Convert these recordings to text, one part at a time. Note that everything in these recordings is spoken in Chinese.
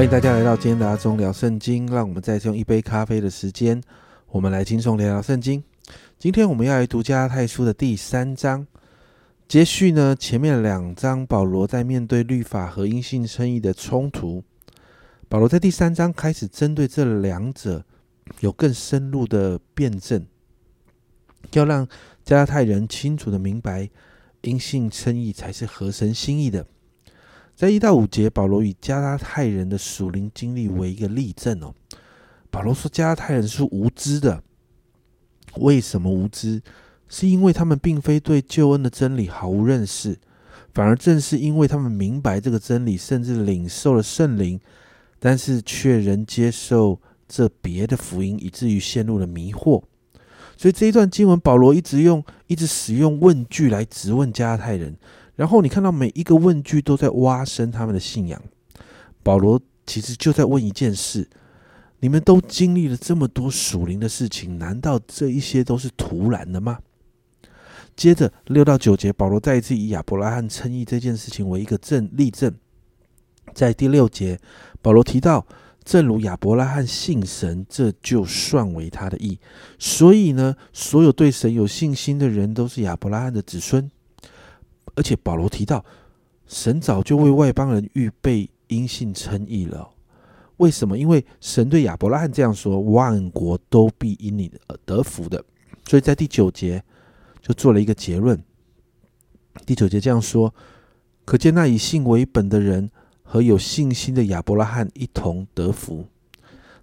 欢迎大家来到今天的阿忠聊圣经，让我们再次用一杯咖啡的时间，我们来轻松聊聊圣经。今天我们要来读加拉太书的第三章，接续呢前面两章，保罗在面对律法和因信称义的冲突，保罗在第三章开始针对这两者有更深入的辩证，要让加拉太人清楚的明白，因信称义才是合神心意的。在一到五节，保罗以加拉太人的属灵经历为一个例证哦。保罗说，加拉太人是无知的。为什么无知？是因为他们并非对救恩的真理毫无认识，反而正是因为他们明白这个真理，甚至领受了圣灵，但是却仍接受这别的福音，以至于陷入了迷惑。所以这一段经文，保罗一直用一直使用问句来质问加拉太人。然后你看到每一个问句都在挖深他们的信仰。保罗其实就在问一件事：你们都经历了这么多属灵的事情，难道这一些都是突然的吗？接着六到九节，保罗再一次以亚伯拉罕称义这件事情为一个证例证。在第六节，保罗提到，正如亚伯拉罕信神，这就算为他的义。所以呢，所有对神有信心的人都是亚伯拉罕的子孙。而且保罗提到，神早就为外邦人预备因信称义了。为什么？因为神对亚伯拉罕这样说：“万国都必因你而得福的。”所以在第九节就做了一个结论。第九节这样说：“可见那以信为本的人和有信心的亚伯拉罕一同得福。”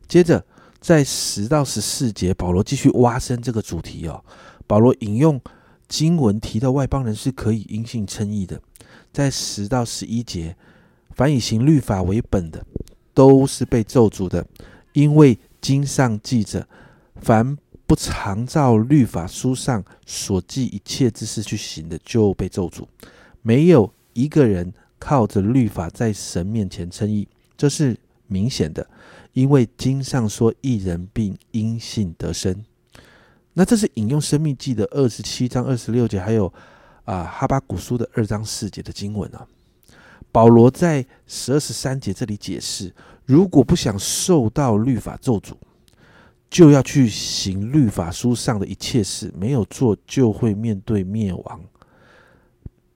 接着在十到十四节，保罗继续挖深这个主题哦。保罗引用。经文提到外邦人是可以因信称义的，在十到十一节，凡以行律法为本的，都是被咒诅的，因为经上记着，凡不常照律法书上所记一切之事去行的，就被咒诅。没有一个人靠着律法在神面前称义，这是明显的，因为经上说，一人并因信得生。那这是引用《生命记》的二十七章二十六节，还有啊哈巴古书的二章四节的经文啊。保罗在十二十三节这里解释，如果不想受到律法咒诅，就要去行律法书上的一切事，没有做就会面对灭亡。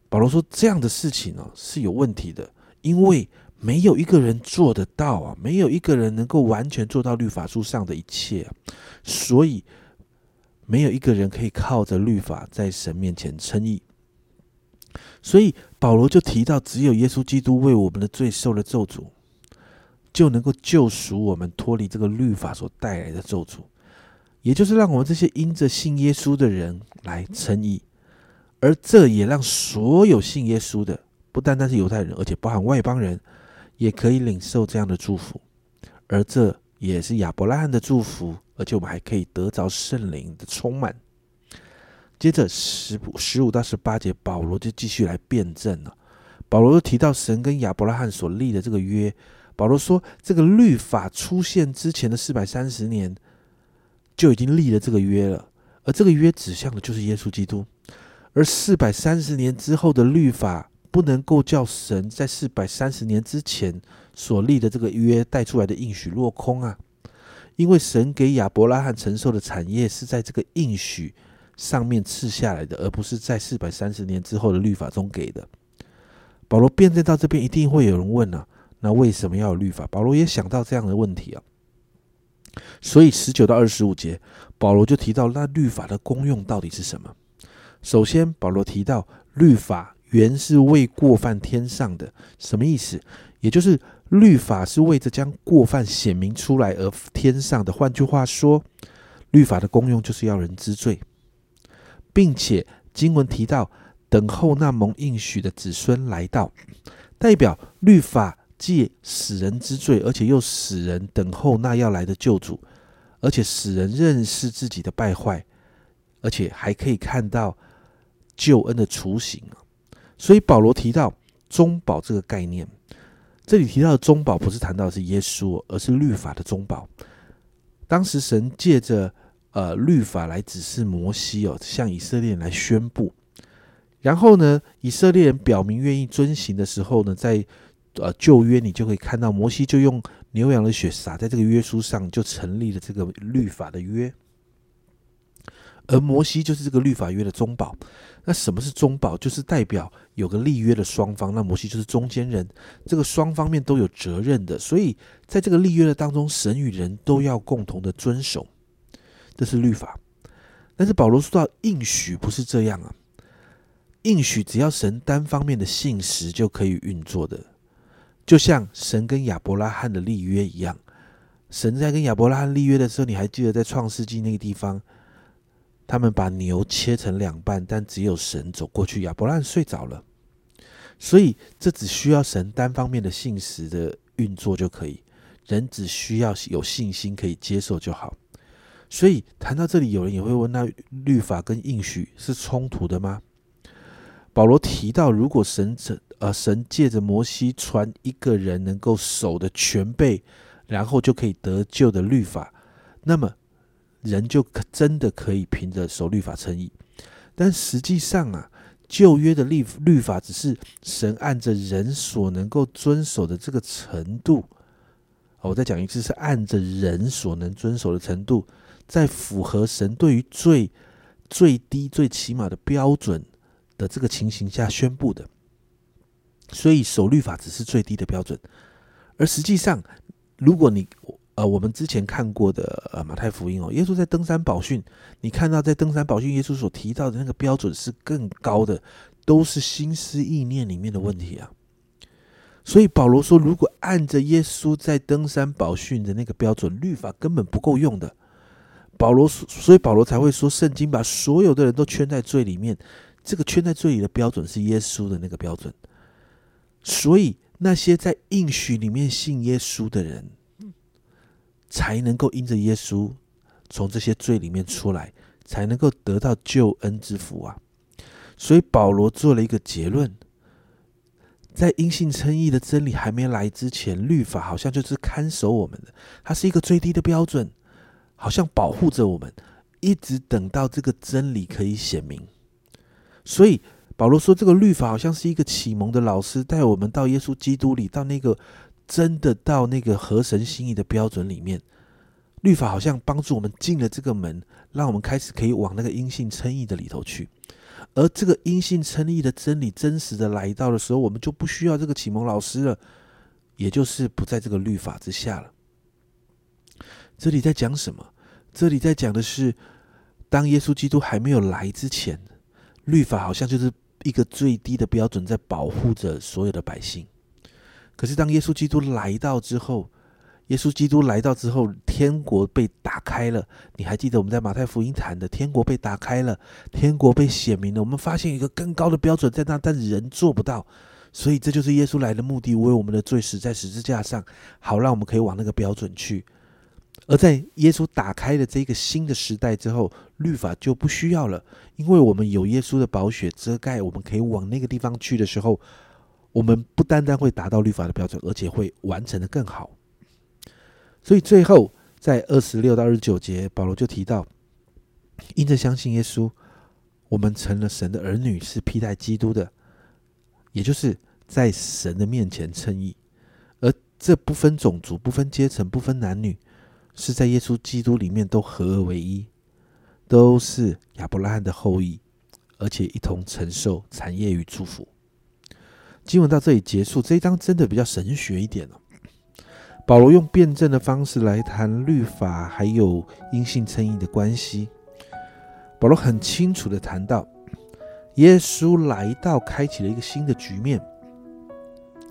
保罗说，这样的事情呢是有问题的，因为没有一个人做得到啊，没有一个人能够完全做到律法书上的一切，所以。没有一个人可以靠着律法在神面前称义，所以保罗就提到，只有耶稣基督为我们的罪受了咒诅，就能够救赎我们脱离这个律法所带来的咒诅，也就是让我们这些因着信耶稣的人来称义，而这也让所有信耶稣的，不单单是犹太人，而且包含外邦人，也可以领受这样的祝福，而这也是亚伯拉罕的祝福。而且我们还可以得着圣灵的充满。接着十十五到十八节，保罗就继续来辩证了。保罗又提到神跟亚伯拉罕所立的这个约。保罗说，这个律法出现之前的四百三十年就已经立了这个约了，而这个约指向的就是耶稣基督。而四百三十年之后的律法不能够叫神在四百三十年之前所立的这个约带出来的应许落空啊。因为神给亚伯拉罕承受的产业是在这个应许上面赐下来的，而不是在四百三十年之后的律法中给的。保罗辩证到这边，一定会有人问啊，那为什么要有律法？保罗也想到这样的问题啊。所以十九到二十五节，保罗就提到那律法的功用到底是什么？首先，保罗提到律法原是为过犯天上的，什么意思？也就是。律法是为着将过犯显明出来而添上的。换句话说，律法的功用就是要人知罪，并且经文提到等候那蒙应许的子孙来到，代表律法既使人知罪，而且又使人等候那要来的救主，而且使人认识自己的败坏，而且还可以看到救恩的雏形。所以保罗提到中保这个概念。这里提到的中保不是谈到的是耶稣，而是律法的中保。当时神借着呃律法来指示摩西哦，向以色列人来宣布。然后呢，以色列人表明愿意遵行的时候呢，在呃旧约，你就可以看到摩西就用牛羊的血洒在这个约书上，就成立了这个律法的约。而摩西就是这个律法约的中保。那什么是中保？就是代表有个立约的双方，那摩西就是中间人，这个双方面都有责任的。所以在这个立约的当中，神与人都要共同的遵守，这是律法。但是保罗说到应许不是这样啊，应许只要神单方面的信实就可以运作的，就像神跟亚伯拉罕的立约一样。神在跟亚伯拉罕立约的时候，你还记得在创世纪那个地方？他们把牛切成两半，但只有神走过去，亚伯拉罕睡着了。所以这只需要神单方面的信实的运作就可以，人只需要有信心可以接受就好。所以谈到这里，有人也会问：那律法跟应许是冲突的吗？保罗提到，如果神呃神借着摩西传一个人能够守的全备，然后就可以得救的律法，那么。人就可真的可以凭着守律法称义，但实际上啊，旧约的律律法只是神按着人所能够遵守的这个程度。我再讲一次，是按着人所能遵守的程度，在符合神对于最最低最起码的标准的这个情形下宣布的。所以守律法只是最低的标准，而实际上，如果你呃，我们之前看过的呃马太福音哦，耶稣在登山宝训，你看到在登山宝训，耶稣所提到的那个标准是更高的，都是心思意念里面的问题啊。所以保罗说，如果按着耶稣在登山宝训的那个标准，律法根本不够用的。保罗所所以保罗才会说，圣经把所有的人都圈在罪里面，这个圈在罪里的标准是耶稣的那个标准。所以那些在应许里面信耶稣的人。才能够因着耶稣从这些罪里面出来，才能够得到救恩之福啊！所以保罗做了一个结论：在因信称义的真理还没来之前，律法好像就是看守我们的，它是一个最低的标准，好像保护着我们，一直等到这个真理可以显明。所以保罗说，这个律法好像是一个启蒙的老师，带我们到耶稣基督里，到那个。真的到那个合神心意的标准里面，律法好像帮助我们进了这个门，让我们开始可以往那个阴性称义的里头去。而这个阴性称义的真理真实的来到的时候，我们就不需要这个启蒙老师了，也就是不在这个律法之下了。这里在讲什么？这里在讲的是，当耶稣基督还没有来之前，律法好像就是一个最低的标准，在保护着所有的百姓。可是，当耶稣基督来到之后，耶稣基督来到之后，天国被打开了。你还记得我们在马太福音谈的，天国被打开了，天国被显明了。我们发现一个更高的标准在那，但人做不到。所以，这就是耶稣来的目的，为我们的罪死在十字架上，好让我们可以往那个标准去。而在耶稣打开了这个新的时代之后，律法就不需要了，因为我们有耶稣的宝血遮盖，我们可以往那个地方去的时候。我们不单单会达到律法的标准，而且会完成的更好。所以最后在二十六到二十九节，保罗就提到，因着相信耶稣，我们成了神的儿女，是披戴基督的，也就是在神的面前称义。而这不分种族、不分阶层、不分男女，是在耶稣基督里面都合而为一，都是亚伯拉罕的后裔，而且一同承受产业与祝福。经文到这里结束，这一章真的比较神学一点哦。保罗用辩证的方式来谈律法还有因信称义的关系。保罗很清楚的谈到，耶稣来到，开启了一个新的局面。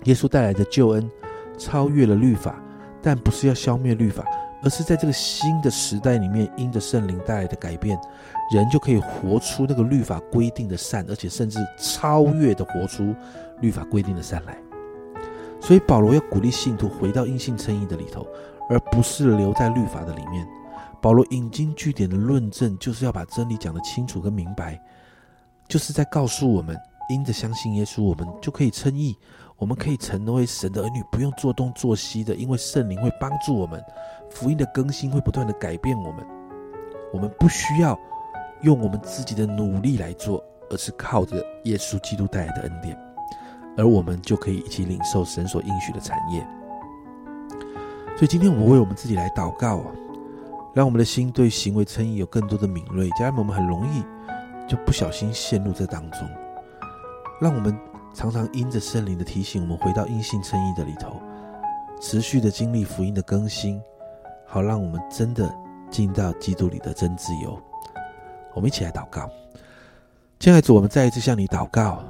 耶稣带来的救恩超越了律法，但不是要消灭律法，而是在这个新的时代里面，因着圣灵带来的改变。人就可以活出那个律法规定的善，而且甚至超越的活出律法规定的善来。所以保罗要鼓励信徒回到因信称义的里头，而不是留在律法的里面。保罗引经据典的论证，就是要把真理讲得清楚跟明白，就是在告诉我们，因着相信耶稣，我们就可以称义，我们可以成为神的儿女，不用做东做西的，因为圣灵会帮助我们，福音的更新会不断的改变我们，我们不需要。用我们自己的努力来做，而是靠着耶稣基督带来的恩典。而我们就可以一起领受神所应许的产业。所以今天我们为我们自己来祷告啊，让我们的心对行为称义有更多的敏锐。家人们，我们很容易就不小心陷入这当中，让我们常常因着圣灵的提醒，我们回到因信称义的里头，持续的经历福音的更新，好让我们真的进到基督里的真自由。我们一起来祷告，亲爱的主，我们再一次向你祷告。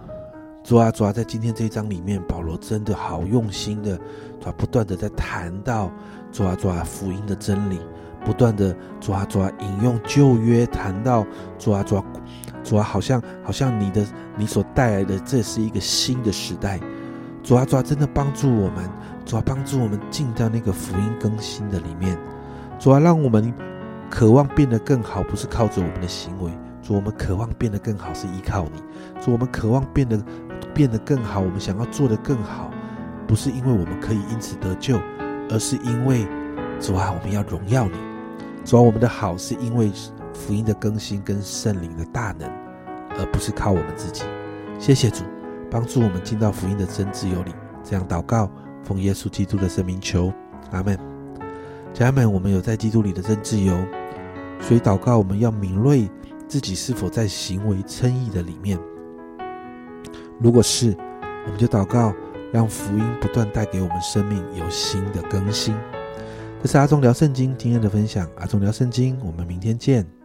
主啊，主啊，在今天这一章里面，保罗真的好用心的，主啊，不断的在谈到主啊，主啊，福音的真理，不断的主啊，主啊，引用旧约，谈到主啊，主啊，主啊，好像好像你的你所带来的这是一个新的时代，主啊，主啊，真的帮助我们，主啊，帮助我们进到那个福音更新的里面，主啊，让我们渴望变得更好，不是靠着我们的行为，主，我们渴望变得更好是依靠你，主，我们渴望变得。变得更好，我们想要做得更好，不是因为我们可以因此得救，而是因为主啊，我们要荣耀你。主啊，我们的好是因为福音的更新跟圣灵的大能，而不是靠我们自己。谢谢主，帮助我们进到福音的真自由里。这样祷告，奉耶稣基督的圣名求，阿门。家人们，我们有在基督里的真自由，所以祷告我们要敏锐自己是否在行为称义的里面。如果是，我们就祷告，让福音不断带给我们生命有新的更新。这是阿忠聊圣经今天的分享，阿忠聊圣经，我们明天见。